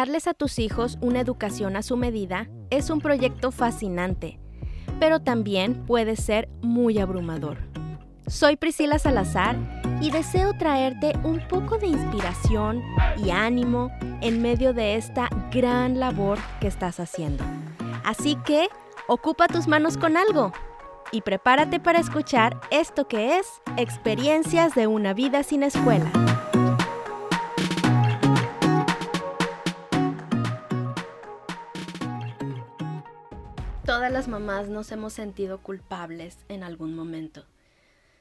Darles a tus hijos una educación a su medida es un proyecto fascinante, pero también puede ser muy abrumador. Soy Priscila Salazar y deseo traerte un poco de inspiración y ánimo en medio de esta gran labor que estás haciendo. Así que, ocupa tus manos con algo y prepárate para escuchar esto que es Experiencias de una vida sin escuela. Las mamás nos hemos sentido culpables en algún momento.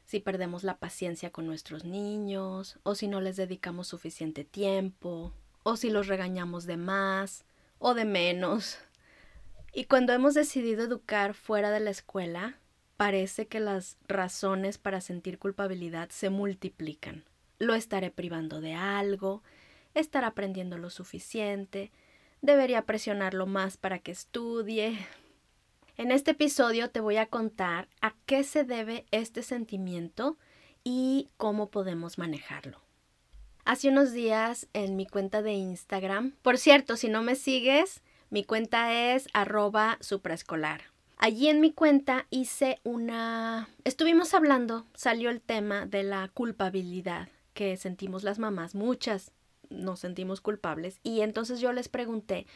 Si perdemos la paciencia con nuestros niños, o si no les dedicamos suficiente tiempo, o si los regañamos de más o de menos. Y cuando hemos decidido educar fuera de la escuela, parece que las razones para sentir culpabilidad se multiplican. Lo estaré privando de algo, estará aprendiendo lo suficiente, debería presionarlo más para que estudie. En este episodio te voy a contar a qué se debe este sentimiento y cómo podemos manejarlo. Hace unos días en mi cuenta de Instagram, por cierto, si no me sigues, mi cuenta es arroba supraescolar. Allí en mi cuenta hice una... Estuvimos hablando, salió el tema de la culpabilidad que sentimos las mamás, muchas nos sentimos culpables, y entonces yo les pregunté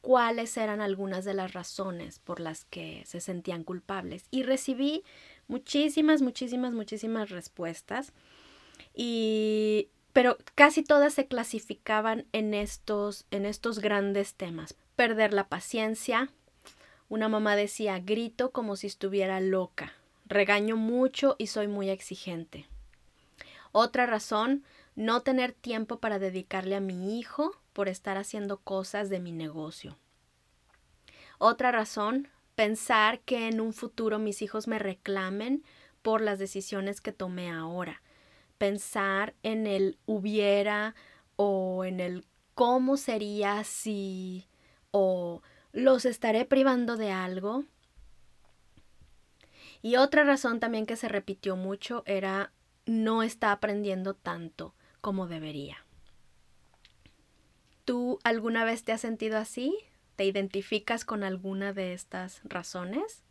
cuáles eran algunas de las razones por las que se sentían culpables. Y recibí muchísimas, muchísimas, muchísimas respuestas. Y pero casi todas se clasificaban en estos en estos grandes temas. Perder la paciencia, una mamá decía, grito como si estuviera loca, regaño mucho y soy muy exigente. Otra razón, no tener tiempo para dedicarle a mi hijo por estar haciendo cosas de mi negocio. Otra razón, pensar que en un futuro mis hijos me reclamen por las decisiones que tomé ahora. Pensar en el hubiera o en el cómo sería si o los estaré privando de algo. Y otra razón también que se repitió mucho era no está aprendiendo tanto como debería. ¿Tú alguna vez te has sentido así? ¿Te identificas con alguna de estas razones?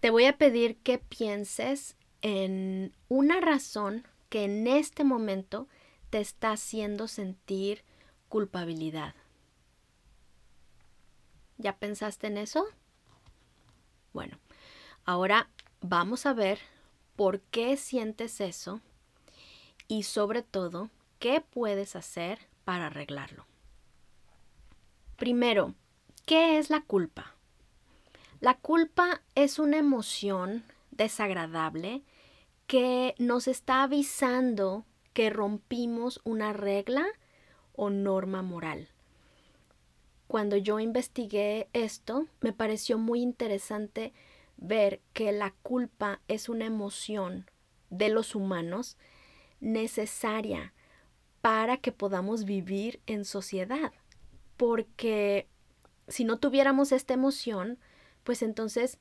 Te voy a pedir que pienses en una razón que en este momento te está haciendo sentir culpabilidad. ¿Ya pensaste en eso? Bueno, ahora vamos a ver por qué sientes eso y sobre todo qué puedes hacer para arreglarlo. Primero, ¿qué es la culpa? La culpa es una emoción desagradable que nos está avisando que rompimos una regla o norma moral cuando yo investigué esto, me pareció muy interesante ver que la culpa es una emoción de los humanos necesaria para que podamos vivir en sociedad. Porque si no tuviéramos esta emoción, pues entonces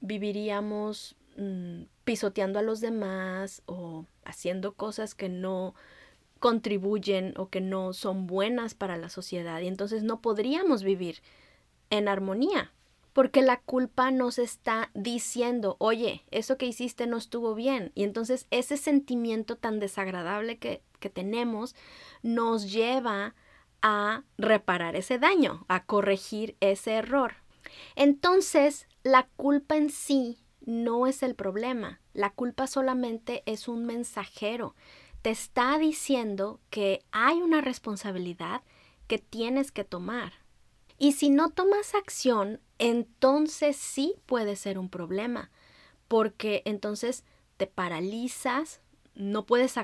viviríamos mm, pisoteando a los demás o haciendo cosas que no contribuyen o que no son buenas para la sociedad y entonces no podríamos vivir en armonía porque la culpa nos está diciendo, oye, eso que hiciste no estuvo bien. Y entonces ese sentimiento tan desagradable que, que, tenemos nos lleva a reparar ese daño, a corregir ese error. Entonces, la culpa en sí no es el problema. La culpa solamente es un mensajero te está diciendo que hay una responsabilidad que tienes que tomar. Y si no tomas acción, entonces sí puede ser un problema, porque entonces te paralizas, no puedes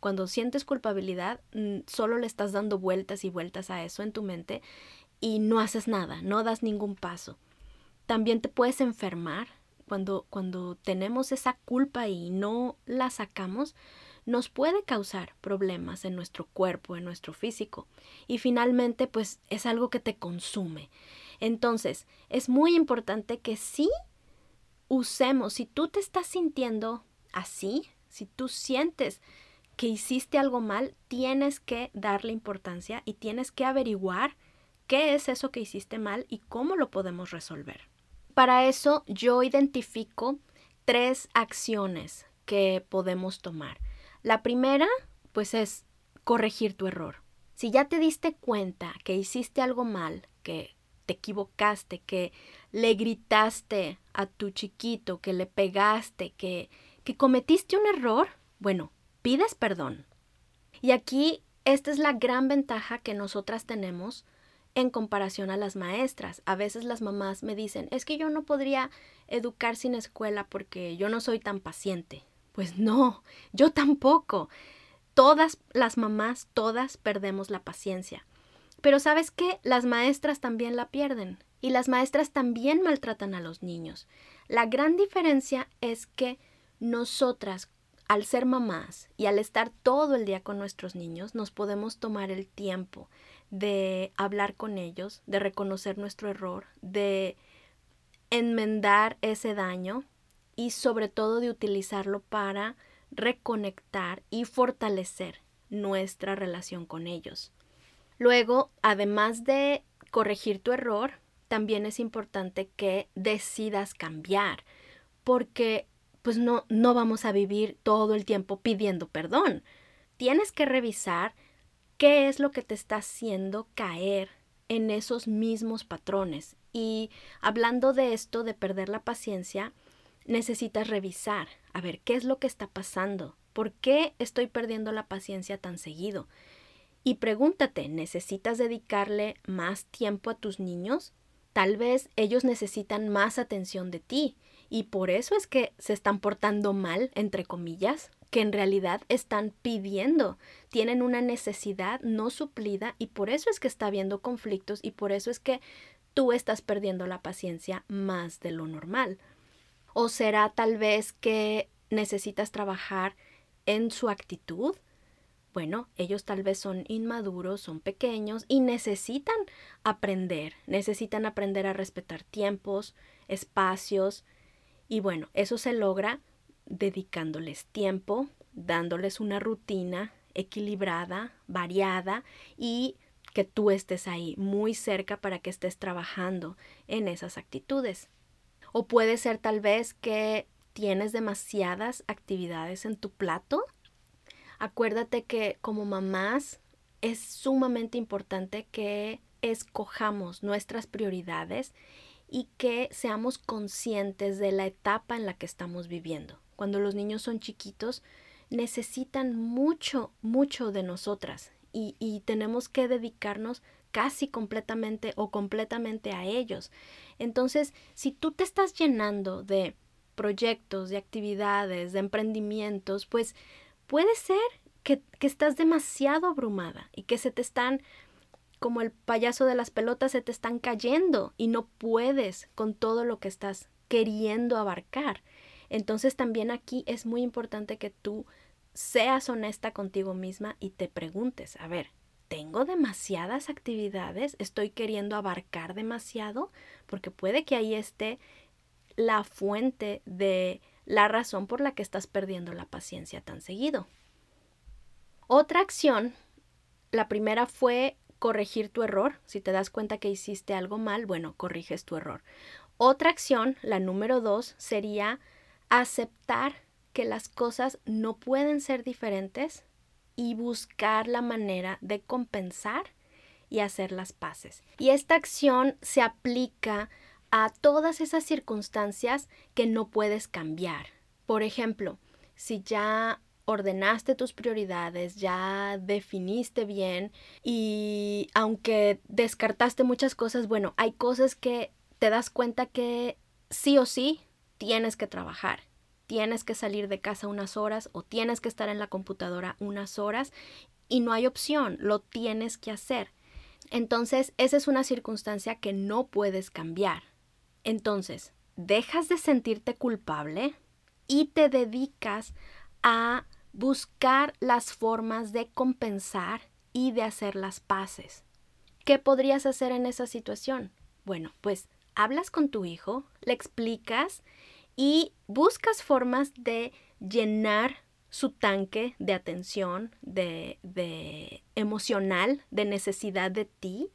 Cuando sientes culpabilidad, mm, solo le estás dando vueltas y vueltas a eso en tu mente y no haces nada, no das ningún paso. También te puedes enfermar cuando, cuando tenemos esa culpa y no la sacamos, nos puede causar problemas en nuestro cuerpo, en nuestro físico. Y finalmente, pues es algo que te consume. Entonces, es muy importante que sí usemos, si tú te estás sintiendo así, si tú sientes que hiciste algo mal, tienes que darle importancia y tienes que averiguar qué es eso que hiciste mal y cómo lo podemos resolver. Para eso yo identifico tres acciones que podemos tomar. La primera, pues es corregir tu error. Si ya te diste cuenta que hiciste algo mal, que te equivocaste, que le gritaste a tu chiquito, que le pegaste, que, que cometiste un error, bueno, pides perdón. Y aquí esta es la gran ventaja que nosotras tenemos en comparación a las maestras. A veces las mamás me dicen, es que yo no podría educar sin escuela porque yo no soy tan paciente. Pues no, yo tampoco. Todas las mamás, todas perdemos la paciencia. Pero sabes qué, las maestras también la pierden y las maestras también maltratan a los niños. La gran diferencia es que nosotras al ser mamás y al estar todo el día con nuestros niños, nos podemos tomar el tiempo de hablar con ellos, de reconocer nuestro error, de enmendar ese daño y sobre todo de utilizarlo para reconectar y fortalecer nuestra relación con ellos. Luego, además de corregir tu error, también es importante que decidas cambiar, porque pues no, no vamos a vivir todo el tiempo pidiendo perdón. Tienes que revisar qué es lo que te está haciendo caer en esos mismos patrones. Y hablando de esto, de perder la paciencia, necesitas revisar, a ver, ¿qué es lo que está pasando? ¿Por qué estoy perdiendo la paciencia tan seguido? Y pregúntate, ¿necesitas dedicarle más tiempo a tus niños? Tal vez ellos necesitan más atención de ti y por eso es que se están portando mal, entre comillas, que en realidad están pidiendo, tienen una necesidad no suplida y por eso es que está habiendo conflictos y por eso es que tú estás perdiendo la paciencia más de lo normal. O será tal vez que necesitas trabajar en su actitud. Bueno, ellos tal vez son inmaduros, son pequeños y necesitan aprender, necesitan aprender a respetar tiempos, espacios, y bueno, eso se logra dedicándoles tiempo, dándoles una rutina equilibrada, variada y que tú estés ahí muy cerca para que estés trabajando en esas actitudes. O puede ser tal vez que tienes demasiadas actividades en tu plato. Acuérdate que como mamás es sumamente importante que escojamos nuestras prioridades y que seamos conscientes de la etapa en la que estamos viviendo. Cuando los niños son chiquitos, necesitan mucho, mucho de nosotras y, y tenemos que dedicarnos casi completamente o completamente a ellos. Entonces, si tú te estás llenando de proyectos, de actividades, de emprendimientos, pues puede ser que, que estás demasiado abrumada y que se te están como el payaso de las pelotas se te están cayendo y no puedes con todo lo que estás queriendo abarcar. Entonces también aquí es muy importante que tú seas honesta contigo misma y te preguntes, a ver, ¿tengo demasiadas actividades? ¿Estoy queriendo abarcar demasiado? Porque puede que ahí esté la fuente de la razón por la que estás perdiendo la paciencia tan seguido. Otra acción, la primera fue corregir tu error. Si te das cuenta que hiciste algo mal, bueno, corriges tu error. Otra acción, la número dos, sería aceptar que las cosas no pueden ser diferentes y buscar la manera de compensar y hacer las paces. Y esta acción se aplica a todas esas circunstancias que no puedes cambiar. Por ejemplo, si ya ordenaste tus prioridades, ya definiste bien y aunque descartaste muchas cosas, bueno, hay cosas que te das cuenta que sí o sí tienes que trabajar. Tienes que salir de casa unas horas o tienes que estar en la computadora unas horas y no hay opción, lo tienes que hacer. Entonces, esa es una circunstancia que no puedes cambiar. Entonces, dejas de sentirte culpable y te dedicas a buscar las formas de compensar y de hacer las paces. ¿Qué podrías hacer en esa situación? Bueno, pues hablas con tu hijo, le explicas y buscas formas de llenar su tanque de atención, de, de emocional, de necesidad de ti,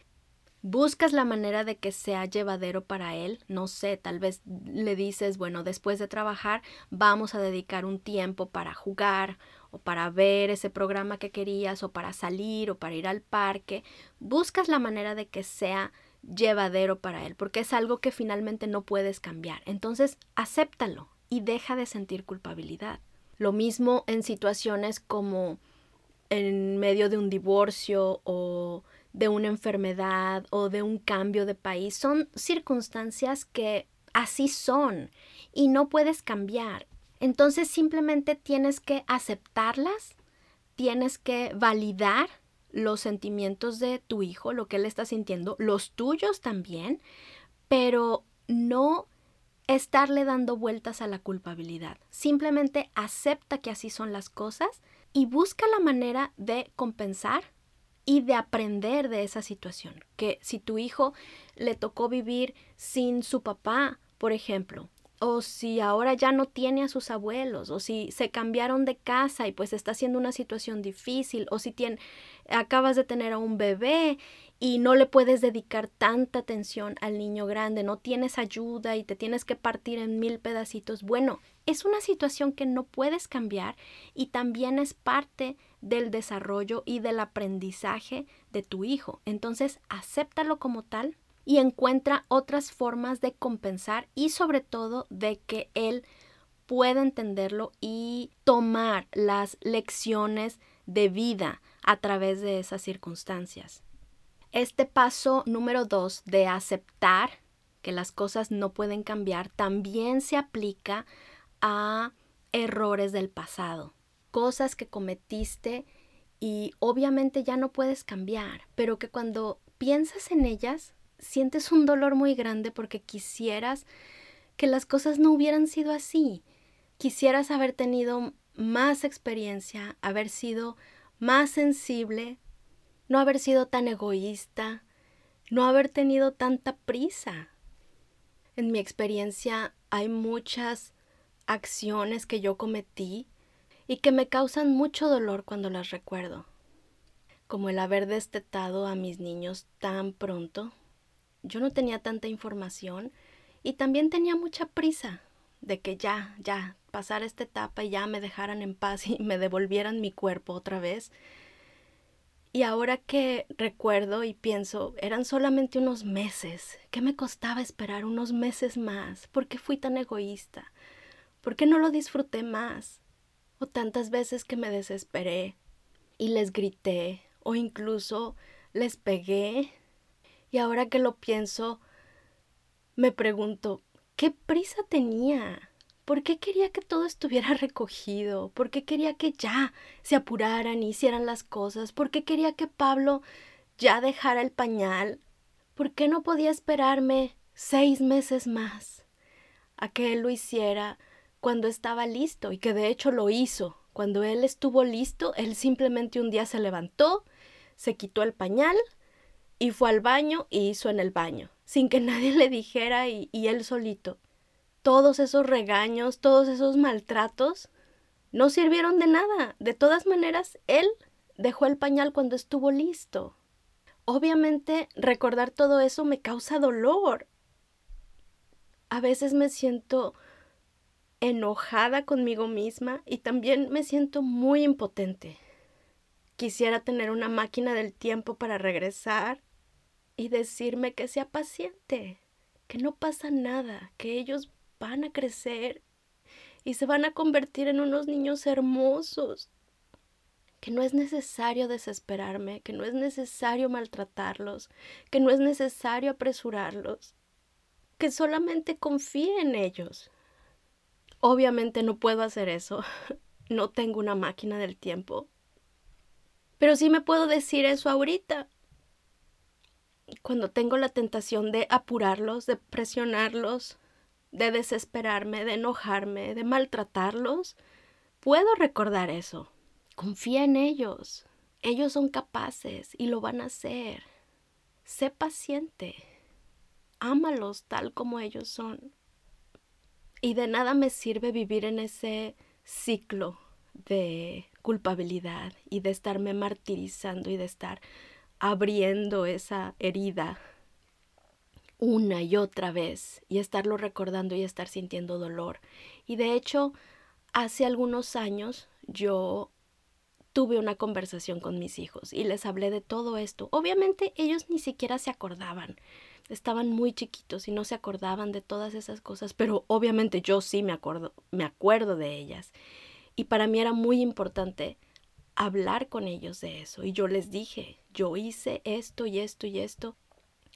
buscas la manera de que sea llevadero para él, no sé, tal vez le dices, bueno, después de trabajar vamos a dedicar un tiempo para jugar o para ver ese programa que querías o para salir o para ir al parque, buscas la manera de que sea llevadero para él, porque es algo que finalmente no puedes cambiar. Entonces, acéptalo y deja de sentir culpabilidad. Lo mismo en situaciones como en medio de un divorcio o de una enfermedad o de un cambio de país. Son circunstancias que así son y no puedes cambiar. Entonces simplemente tienes que aceptarlas, tienes que validar los sentimientos de tu hijo, lo que él está sintiendo, los tuyos también, pero no estarle dando vueltas a la culpabilidad. Simplemente acepta que así son las cosas y busca la manera de compensar y de aprender de esa situación. Que si tu hijo le tocó vivir sin su papá, por ejemplo, o si ahora ya no tiene a sus abuelos, o si se cambiaron de casa y pues está siendo una situación difícil, o si tiene, acabas de tener a un bebé y no le puedes dedicar tanta atención al niño grande, no tienes ayuda y te tienes que partir en mil pedacitos. Bueno, es una situación que no puedes cambiar y también es parte del desarrollo y del aprendizaje de tu hijo. Entonces, acéptalo como tal y encuentra otras formas de compensar y sobre todo de que él pueda entenderlo y tomar las lecciones de vida a través de esas circunstancias. Este paso número dos de aceptar que las cosas no pueden cambiar también se aplica a errores del pasado, cosas que cometiste y obviamente ya no puedes cambiar, pero que cuando piensas en ellas sientes un dolor muy grande porque quisieras que las cosas no hubieran sido así. Quisieras haber tenido más experiencia, haber sido más sensible, no haber sido tan egoísta, no haber tenido tanta prisa. En mi experiencia hay muchas acciones que yo cometí y que me causan mucho dolor cuando las recuerdo, como el haber destetado a mis niños tan pronto yo no tenía tanta información y también tenía mucha prisa de que ya, ya, pasar esta etapa y ya me dejaran en paz y me devolvieran mi cuerpo otra vez. Y ahora que recuerdo y pienso, eran solamente unos meses. ¿Qué me costaba esperar unos meses más? ¿Por qué fui tan egoísta? ¿Por qué no lo disfruté más? Tantas veces que me desesperé y les grité o incluso les pegué y ahora que lo pienso, me pregunto, ¿qué prisa tenía? ¿Por qué quería que todo estuviera recogido? ¿Por qué quería que ya se apuraran y hicieran las cosas? ¿Por qué quería que Pablo ya dejara el pañal? ¿Por qué no podía esperarme seis meses más a que él lo hiciera cuando estaba listo y que de hecho lo hizo? Cuando él estuvo listo, él simplemente un día se levantó, se quitó el pañal, y fue al baño y hizo en el baño, sin que nadie le dijera y, y él solito. Todos esos regaños, todos esos maltratos, no sirvieron de nada. De todas maneras, él dejó el pañal cuando estuvo listo. Obviamente, recordar todo eso me causa dolor. A veces me siento enojada conmigo misma y también me siento muy impotente. Quisiera tener una máquina del tiempo para regresar y decirme que sea paciente, que no pasa nada, que ellos van a crecer y se van a convertir en unos niños hermosos, que no es necesario desesperarme, que no es necesario maltratarlos, que no es necesario apresurarlos, que solamente confíe en ellos. Obviamente no puedo hacer eso, no tengo una máquina del tiempo, pero sí me puedo decir eso ahorita, cuando tengo la tentación de apurarlos, de presionarlos, de desesperarme, de enojarme, de maltratarlos, puedo recordar eso. Confía en ellos. Ellos son capaces y lo van a hacer. Sé paciente. Ámalos tal como ellos son. Y de nada me sirve vivir en ese ciclo de culpabilidad y de estarme martirizando y de estar abriendo esa herida una y otra vez y estarlo recordando y estar sintiendo dolor. Y de hecho, hace algunos años yo tuve una conversación con mis hijos y les hablé de todo esto. Obviamente ellos ni siquiera se acordaban. Estaban muy chiquitos y no se acordaban de todas esas cosas, pero obviamente yo sí me acuerdo, me acuerdo de ellas. Y para mí era muy importante hablar con ellos de eso. Y yo les dije, yo hice esto y esto y esto.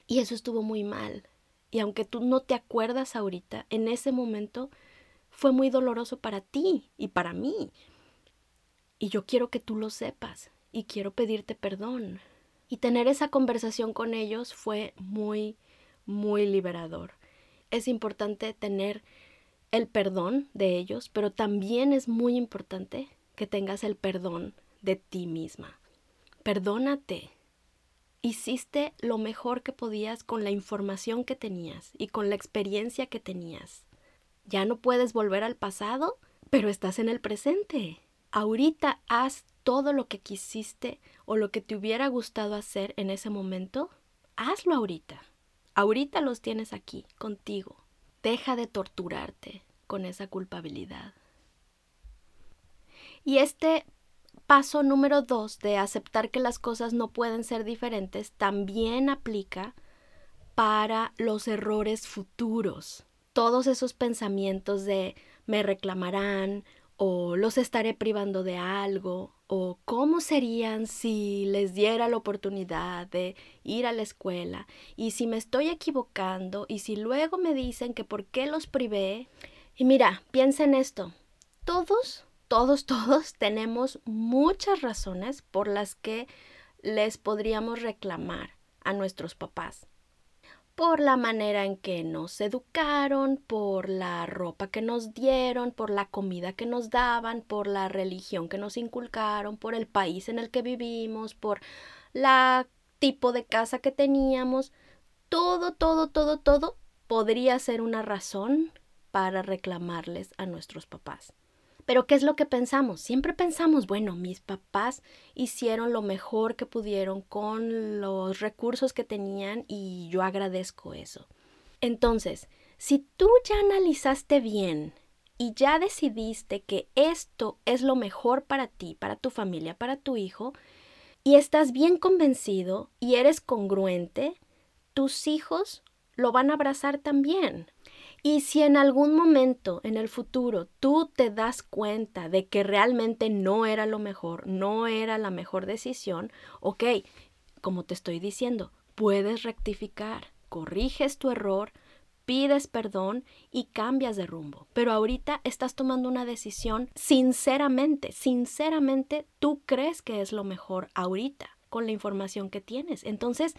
Y eso estuvo muy mal. Y aunque tú no te acuerdas ahorita, en ese momento fue muy doloroso para ti y para mí. Y yo quiero que tú lo sepas y quiero pedirte perdón. Y tener esa conversación con ellos fue muy, muy liberador. Es importante tener el perdón de ellos, pero también es muy importante que tengas el perdón de ti misma. Perdónate. Hiciste lo mejor que podías con la información que tenías y con la experiencia que tenías. Ya no puedes volver al pasado, pero estás en el presente. Ahorita haz todo lo que quisiste o lo que te hubiera gustado hacer en ese momento. Hazlo ahorita. Ahorita los tienes aquí, contigo. Deja de torturarte con esa culpabilidad. Y este paso número dos de aceptar que las cosas no pueden ser diferentes también aplica para los errores futuros. Todos esos pensamientos de me reclamarán o los estaré privando de algo o cómo serían si les diera la oportunidad de ir a la escuela y si me estoy equivocando y si luego me dicen que por qué los privé. Y mira, piensa en esto. Todos todos, todos tenemos muchas razones por las que les podríamos reclamar a nuestros papás. Por la manera en que nos educaron, por la ropa que nos dieron, por la comida que nos daban, por la religión que nos inculcaron, por el país en el que vivimos, por la tipo de casa que teníamos. Todo, todo, todo, todo podría ser una razón para reclamarles a nuestros papás. Pero ¿qué es lo que pensamos? Siempre pensamos, bueno, mis papás hicieron lo mejor que pudieron con los recursos que tenían y yo agradezco eso. Entonces, si tú ya analizaste bien y ya decidiste que esto es lo mejor para ti, para tu familia, para tu hijo, y estás bien convencido y eres congruente, tus hijos lo van a abrazar también. Y si en algún momento en el futuro tú te das cuenta de que realmente no era lo mejor, no era la mejor decisión, ok, como te estoy diciendo, puedes rectificar, corriges tu error, pides perdón y cambias de rumbo. Pero ahorita estás tomando una decisión sinceramente, sinceramente tú crees que es lo mejor ahorita con la información que tienes. Entonces,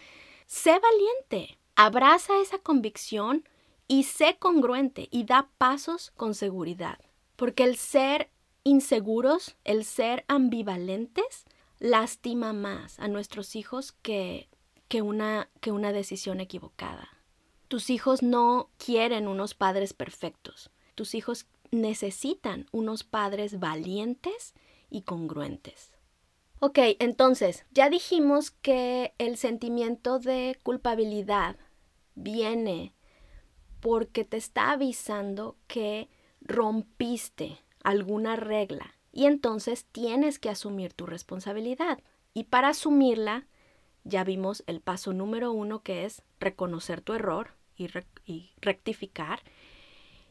sé valiente, abraza esa convicción, y sé congruente y da pasos con seguridad. Porque el ser inseguros, el ser ambivalentes, lastima más a nuestros hijos que, que, una, que una decisión equivocada. Tus hijos no quieren unos padres perfectos. Tus hijos necesitan unos padres valientes y congruentes. Ok, entonces, ya dijimos que el sentimiento de culpabilidad viene porque te está avisando que rompiste alguna regla y entonces tienes que asumir tu responsabilidad. Y para asumirla, ya vimos el paso número uno que es reconocer tu error y, rectificar.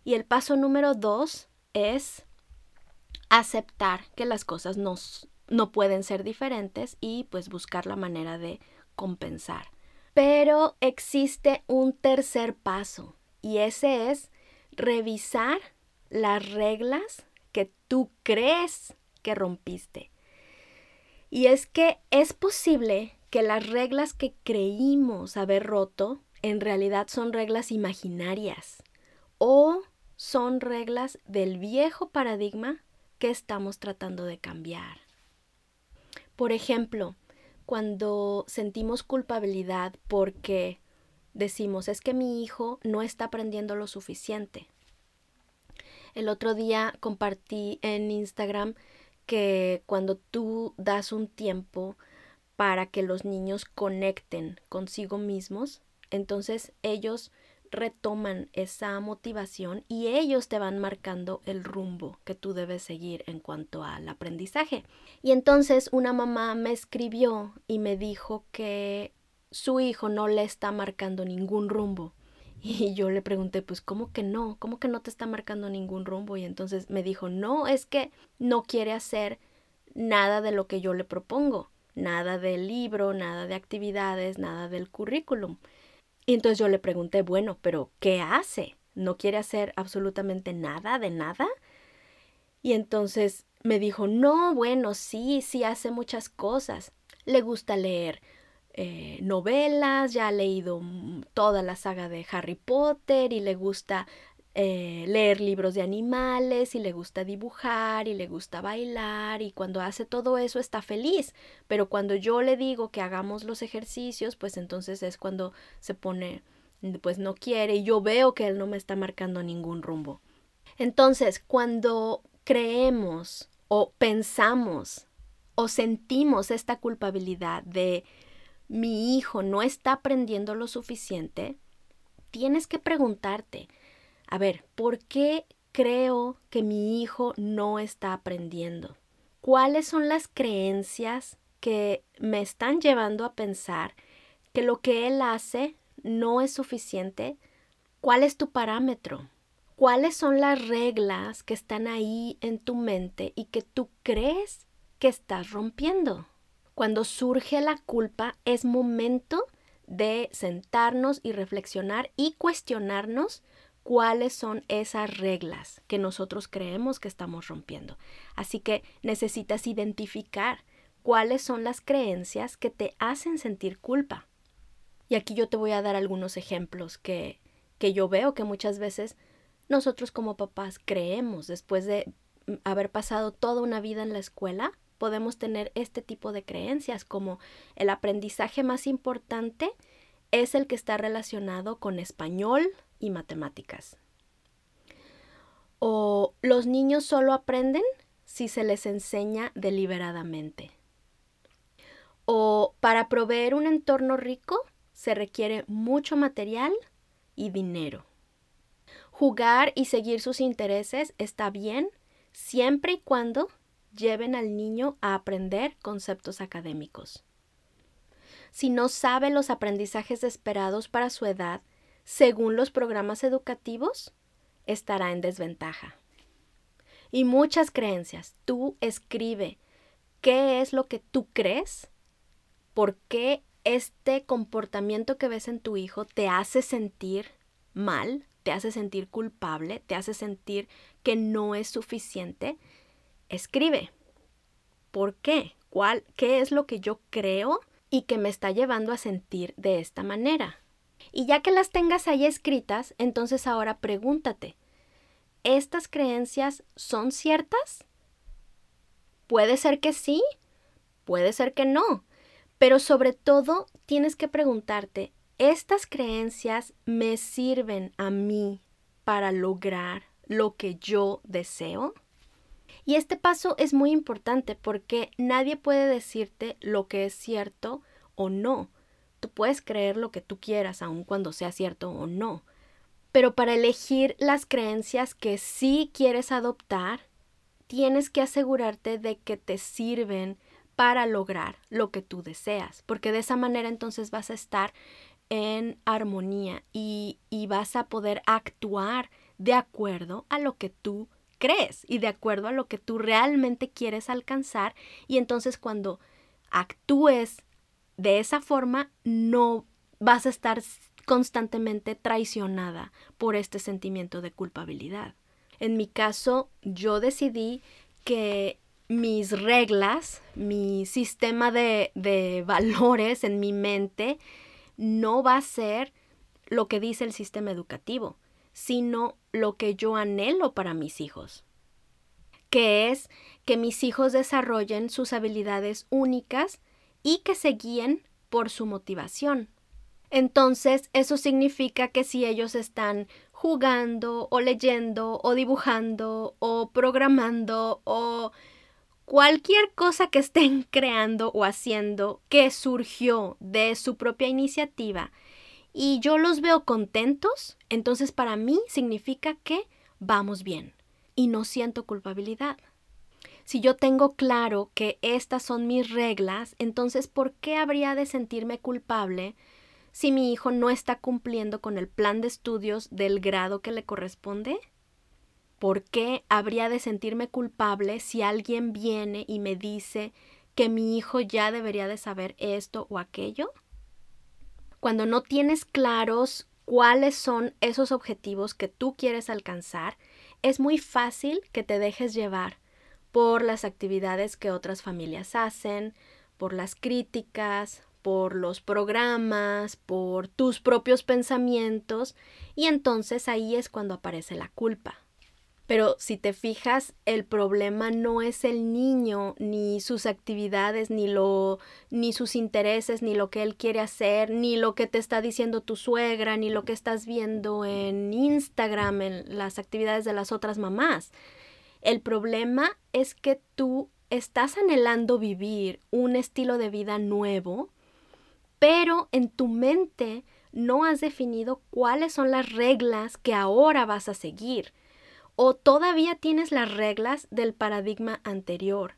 Y el paso número dos es aceptar que las cosas no, no pueden ser diferentes y pues buscar la manera de compensar. Pero existe un tercer paso y ese es revisar las reglas que tú crees que rompiste. Y es que es posible que las reglas que creímos haber roto en realidad son reglas imaginarias o son reglas del viejo paradigma que estamos tratando de cambiar. Por ejemplo, cuando sentimos culpabilidad porque decimos, es que mi hijo no está aprendiendo lo suficiente. El otro día compartí en Instagram que cuando tú das un tiempo para que los niños conecten consigo mismos, entonces ellos retoman esa motivación y ellos te van marcando el rumbo que tú debes seguir en cuanto al aprendizaje. Y entonces una mamá me escribió y me dijo que su hijo no le está marcando ningún rumbo. Y yo le pregunté, pues, ¿cómo que no? ¿Cómo que no te está marcando ningún rumbo? Y entonces me dijo, no, es que no quiere hacer nada de lo que yo le propongo, nada del libro, nada de actividades, nada del currículum. Y entonces yo le pregunté, bueno, pero ¿qué hace? ¿No quiere hacer absolutamente nada de nada? Y entonces me dijo, no, bueno, sí, sí hace muchas cosas. Le gusta leer eh, novelas, ya ha leído toda la saga de Harry Potter y le gusta eh, leer libros de animales y le gusta dibujar y le gusta bailar y cuando hace todo eso está feliz, pero cuando yo le digo que hagamos los ejercicios, pues entonces es cuando se pone, pues no quiere y yo veo que él no me está marcando ningún rumbo. Entonces, cuando creemos o pensamos o sentimos esta culpabilidad de mi hijo no está aprendiendo lo suficiente, tienes que preguntarte, a ver, ¿por qué creo que mi hijo no está aprendiendo? ¿Cuáles son las creencias que me están llevando a pensar que lo que él hace no es suficiente? ¿Cuál es tu parámetro? ¿Cuáles son las reglas que están ahí en tu mente y que tú crees que estás rompiendo? Cuando surge la culpa es momento de sentarnos y reflexionar y cuestionarnos cuáles son esas reglas que nosotros creemos que estamos rompiendo. Así que necesitas identificar cuáles son las creencias que te hacen sentir culpa. Y aquí yo te voy a dar algunos ejemplos que, que yo veo que muchas veces nosotros como papás creemos después de haber pasado toda una vida en la escuela, podemos tener este tipo de creencias como el aprendizaje más importante es el que está relacionado con español, y matemáticas. O los niños solo aprenden si se les enseña deliberadamente. O para proveer un entorno rico se requiere mucho material y dinero. Jugar y seguir sus intereses está bien siempre y cuando lleven al niño a aprender conceptos académicos. Si no sabe los aprendizajes esperados para su edad, según los programas educativos, estará en desventaja. Y muchas creencias. Tú escribe qué es lo que tú crees, por qué este comportamiento que ves en tu hijo te hace sentir mal, te hace sentir culpable, te hace sentir que no es suficiente. Escribe. ¿Por qué? ¿Cuál, ¿Qué es lo que yo creo y que me está llevando a sentir de esta manera? Y ya que las tengas ahí escritas, entonces ahora pregúntate, ¿estas creencias son ciertas? Puede ser que sí, puede ser que no, pero sobre todo tienes que preguntarte, ¿estas creencias me sirven a mí para lograr lo que yo deseo? Y este paso es muy importante porque nadie puede decirte lo que es cierto o no. Tú puedes creer lo que tú quieras, aun cuando sea cierto o no. Pero para elegir las creencias que sí quieres adoptar, tienes que asegurarte de que te sirven para lograr lo que tú deseas, porque de esa manera entonces vas a estar en armonía y, y vas a poder actuar de acuerdo a lo que tú crees y de acuerdo a lo que tú realmente quieres alcanzar y entonces cuando actúes de esa forma no vas a estar constantemente traicionada por este sentimiento de culpabilidad. En mi caso, yo decidí que mis reglas, mi sistema de, de, valores en mi mente no va a ser lo que dice el sistema educativo, sino lo que yo anhelo para mis hijos, que es que mis hijos desarrollen sus habilidades únicas y que se guíen por su motivación. Entonces, eso significa que si ellos están jugando o leyendo o dibujando o programando o cualquier cosa que estén creando o haciendo que surgió de su propia iniciativa y yo los veo contentos, entonces para mí significa que vamos bien y no siento culpabilidad. Si yo tengo claro que estas son mis reglas, entonces ¿por qué habría de sentirme culpable si mi hijo no está cumpliendo con el plan de estudios del grado que le corresponde? ¿Por qué habría de sentirme culpable si alguien viene y me dice que mi hijo ya debería de saber esto o aquello? Cuando no tienes claros cuáles son esos objetivos que tú quieres alcanzar, es muy fácil que te dejes llevar por las actividades que otras familias hacen, por las críticas, por los programas, por tus propios pensamientos, y entonces ahí es cuando aparece la culpa. Pero si te fijas, el problema no es el niño, ni sus actividades, ni lo, ni sus intereses, ni lo que él quiere hacer, ni lo que te está diciendo tu suegra, ni lo que estás viendo en Instagram, en las actividades de las otras mamás. El problema es que tú estás anhelando vivir un estilo de vida nuevo, pero en tu mente no has definido cuáles son las reglas que ahora vas a seguir o todavía tienes las reglas del paradigma anterior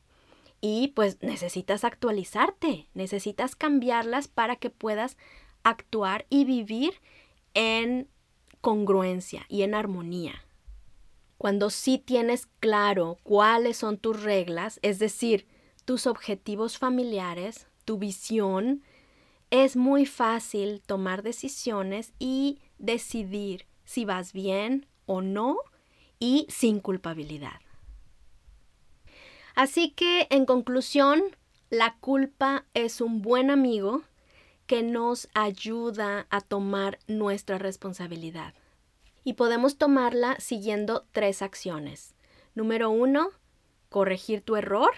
y pues necesitas actualizarte, necesitas cambiarlas para que puedas actuar y vivir en congruencia y en armonía. Cuando sí tienes claro cuáles son tus reglas, es decir, tus objetivos familiares, tu visión, es muy fácil tomar decisiones y decidir si vas bien o no y sin culpabilidad. Así que, en conclusión, la culpa es un buen amigo que nos ayuda a tomar nuestra responsabilidad. Y podemos tomarla siguiendo tres acciones. Número uno, corregir tu error,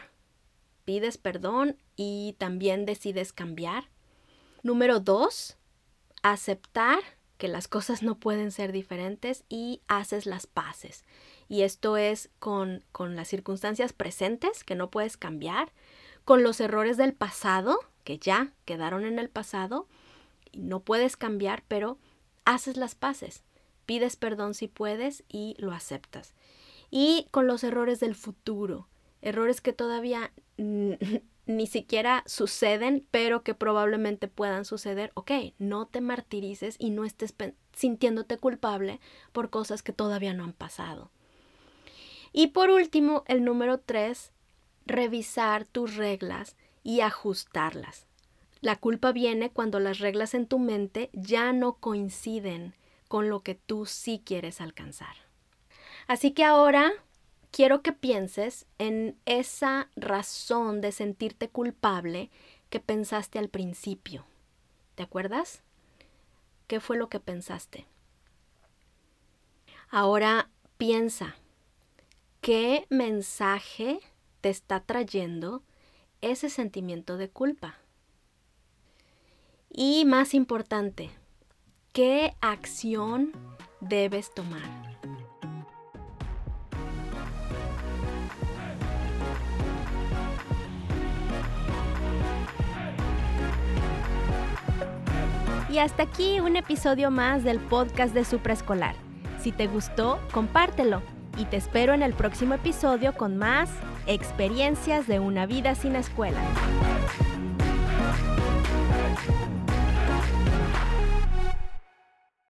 pides perdón y también decides cambiar. Número dos, aceptar que las cosas no pueden ser diferentes y haces las paces. Y esto es con, con las circunstancias presentes que no puedes cambiar, con los errores del pasado que ya quedaron en el pasado y no puedes cambiar, pero haces las paces, pides perdón si puedes y lo aceptas. Y con los errores del futuro, errores que todavía ni siquiera suceden, pero que probablemente puedan suceder, ok, no te martirices y no estés sintiéndote culpable por cosas que todavía no han pasado. Y por último, el número tres, revisar tus reglas y ajustarlas. La culpa viene cuando las reglas en tu mente ya no coinciden con lo que tú sí quieres alcanzar. Así que ahora quiero que pienses en esa razón de sentirte culpable que pensaste al principio. ¿Te acuerdas? ¿Qué fue lo que pensaste? Ahora piensa, ¿qué mensaje te está trayendo ese sentimiento de culpa? Y más importante, ¿qué acción debes tomar? Y hasta aquí un episodio más del podcast de Supraescolar. Si te gustó, compártelo y te espero en el próximo episodio con más experiencias de una vida sin escuela.